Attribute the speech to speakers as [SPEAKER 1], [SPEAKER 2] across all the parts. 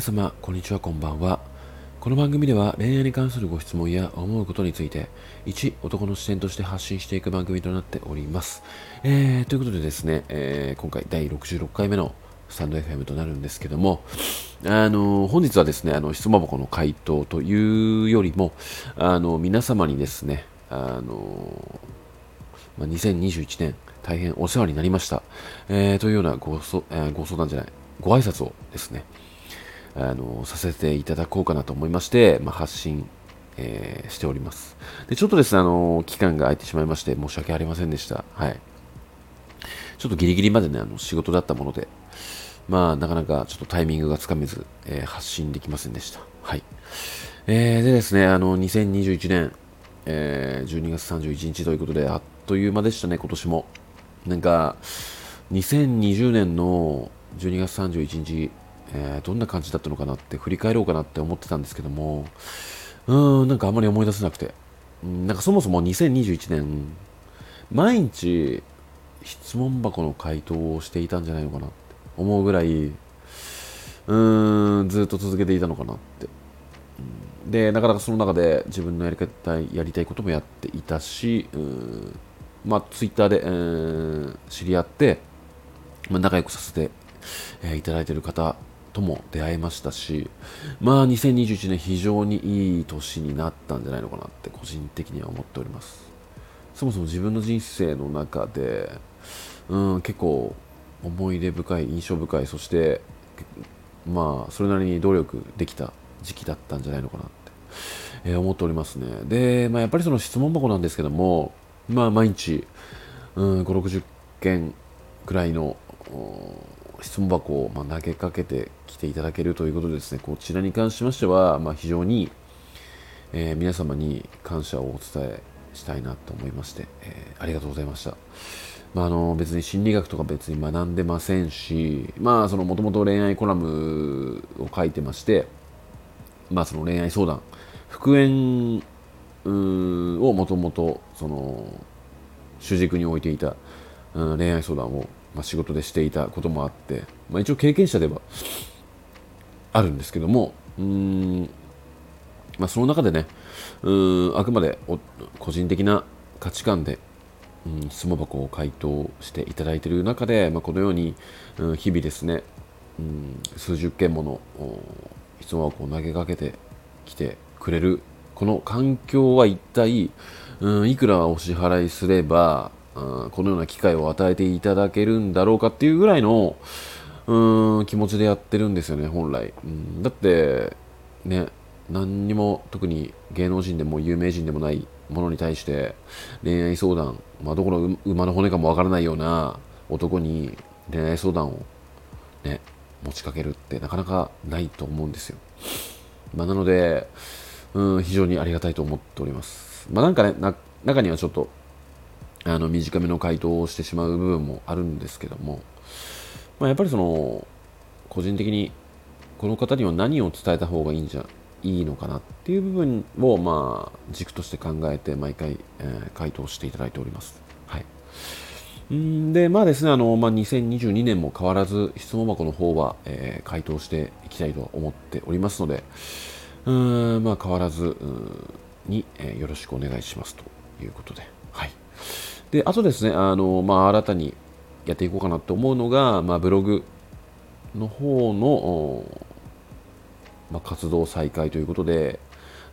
[SPEAKER 1] 皆様、こんにちは、こんばんは。この番組では恋愛に関するご質問や思うことについて、一男の視点として発信していく番組となっております。えー、ということでですね、えー、今回第66回目のスタンド FM となるんですけども、あの本日はですね、あの質問箱の回答というよりも、あの皆様にですね、あのまあ、2021年大変お世話になりました、えー、というようなごそ、えー、ご相談じゃない、ご挨拶をですね、あのさせていただこうかなと思いまして、まあ、発信、えー、しております。で、ちょっとですね、あの期間が空いてしまいまして、申し訳ありませんでした。はい。ちょっとギリギリまでね、あの仕事だったもので、まあ、なかなかちょっとタイミングがつかめず、えー、発信できませんでした。はい。えー、でですね、あの、2021年、えー、12月31日ということで、あっという間でしたね、今年も。なんか、2020年の12月31日、えー、どんな感じだったのかなって振り返ろうかなって思ってたんですけども、うーん、なんかあんまり思い出せなくて。なんかそもそも2021年、毎日質問箱の回答をしていたんじゃないのかなって思うぐらい、うーん、ずっと続けていたのかなって。で、なかなかその中で自分のやり方、やりたいこともやっていたし、うんまあ、ツイッターで、えー、知り合って、まあ、仲良くさせて、えー、いただいている方とも出会えましたし、まあ、2021年非常にいい年になったんじゃないのかなって個人的には思っております。そもそも自分の人生の中で、うん、結構思い出深い、印象深い、そして、まあ、それなりに努力できた時期だったんじゃないのかなって、えー、思っておりますね。で、まあ、やっぱりその質問箱なんですけども、まあ、毎日、うん、5、60件くらいの質問箱をま投げかけてきていただけるということでですね、こちらに関しましては、ま、非常に、えー、皆様に感謝をお伝えしたいなと思いまして、えー、ありがとうございました。まあ、あの別に心理学とか別に学んでませんし、まあ、そのもともと恋愛コラムを書いてまして、まあ、その恋愛相談、復縁をもともとその主軸に置いていた、うん、恋愛相談を、まあ、仕事でしていたこともあって、まあ、一応経験者ではあるんですけどもうん、まあ、その中でねうんあくまで個人的な価値観で、うん、質問箱を回答していただいている中で、まあ、このように、うん、日々ですね、うん、数十件もの質問箱を投げかけてきてくれるこの環境は一体、うん、いくらお支払いすれば、このような機会を与えていただけるんだろうかっていうぐらいの、うん、気持ちでやってるんですよね、本来。うん、だって、ね、何にも特に芸能人でも有名人でもないものに対して恋愛相談、まあ、どこの馬の骨かもわからないような男に恋愛相談をね、持ちかけるってなかなかないと思うんですよ。まあ、なので、うん、非常にありがたいと思っております。まあ、なんかね、中にはちょっと、あの、短めの回答をしてしまう部分もあるんですけども、まあ、やっぱりその、個人的に、この方には何を伝えた方がいいんじゃ、いいのかなっていう部分を、まあ、軸として考えて、毎回、えー、回答していただいております。はい。んで、まあですね、あの、まあ、2022年も変わらず、質問箱の方は、えー、回答していきたいと思っておりますので、うんまあ、変わらずに、えー、よろしくお願いしますということで。で、あとですね、あの、まあ、新たにやっていこうかなと思うのが、まあ、ブログの方の、まあ、活動再開ということで、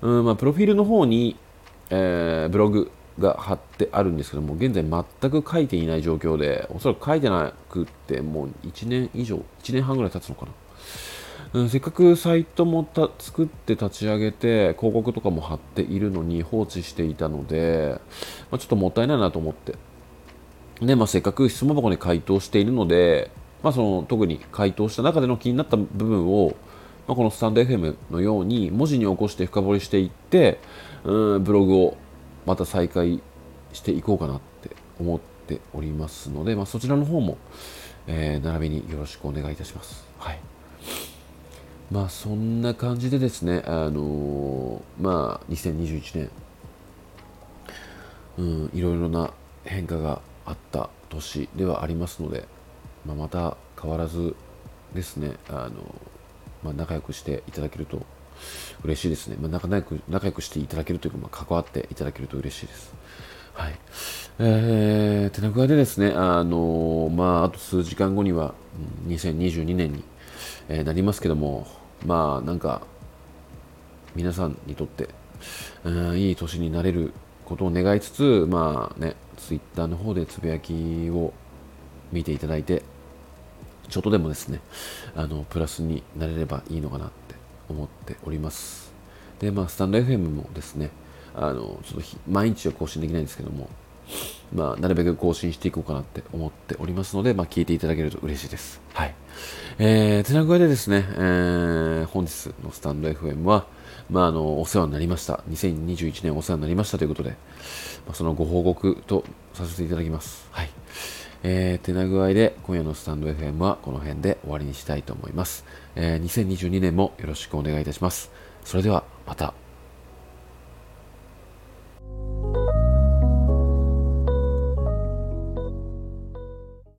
[SPEAKER 1] うんまあ、プロフィールの方に、えー、ブログが貼ってあるんですけども、現在全く書いていない状況で、おそらく書いてなくって、もう1年以上、1年半ぐらい経つのかな。うん、せっかくサイトもた作って立ち上げて広告とかも貼っているのに放置していたので、まあ、ちょっともったいないなと思ってで、まあ、せっかく質問箱に回答しているので、まあ、その特に回答した中での気になった部分を、まあ、このスタンド FM のように文字に起こして深掘りしていってうんブログをまた再開していこうかなって思っておりますので、まあ、そちらの方も、えー、並びによろしくお願いいたします。はいまあそんな感じでですね、あのー、まあ2021年、うん、いろいろな変化があった年ではありますので、まあ、また変わらずですね、あのまあ、仲良くしていただけると嬉しいですね。まあ、仲良く仲良くしていただけるというか、まあ、関わっていただけると嬉しいです。はい。えー、てな具合でですね、あのー、まあ、あと数時間後には、2022年に、えー、なりますけども、まあ、なんか、皆さんにとって、うん、いい年になれることを願いつつ、まあね、ツイッターの方でつぶやきを見ていただいて、ちょっとでもですね、あの、プラスになれればいいのかなって思っております。で、まあ、スタンド FM もですね、あの、ちょっと毎日は更新できないんですけども、まあ、なるべく更新していこうかなって思っておりますので、まあ、聞いていただけると嬉しいです。はい。えー、てな具合でですね、えー、本日のスタンド FM は、まあ、あの、お世話になりました。2021年お世話になりましたということで、まあ、そのご報告とさせていただきます。はい。えー、てな具合で、今夜のスタンド FM はこの辺で終わりにしたいと思います。えー、2022年もよろしくお願いいたします。それでは、また。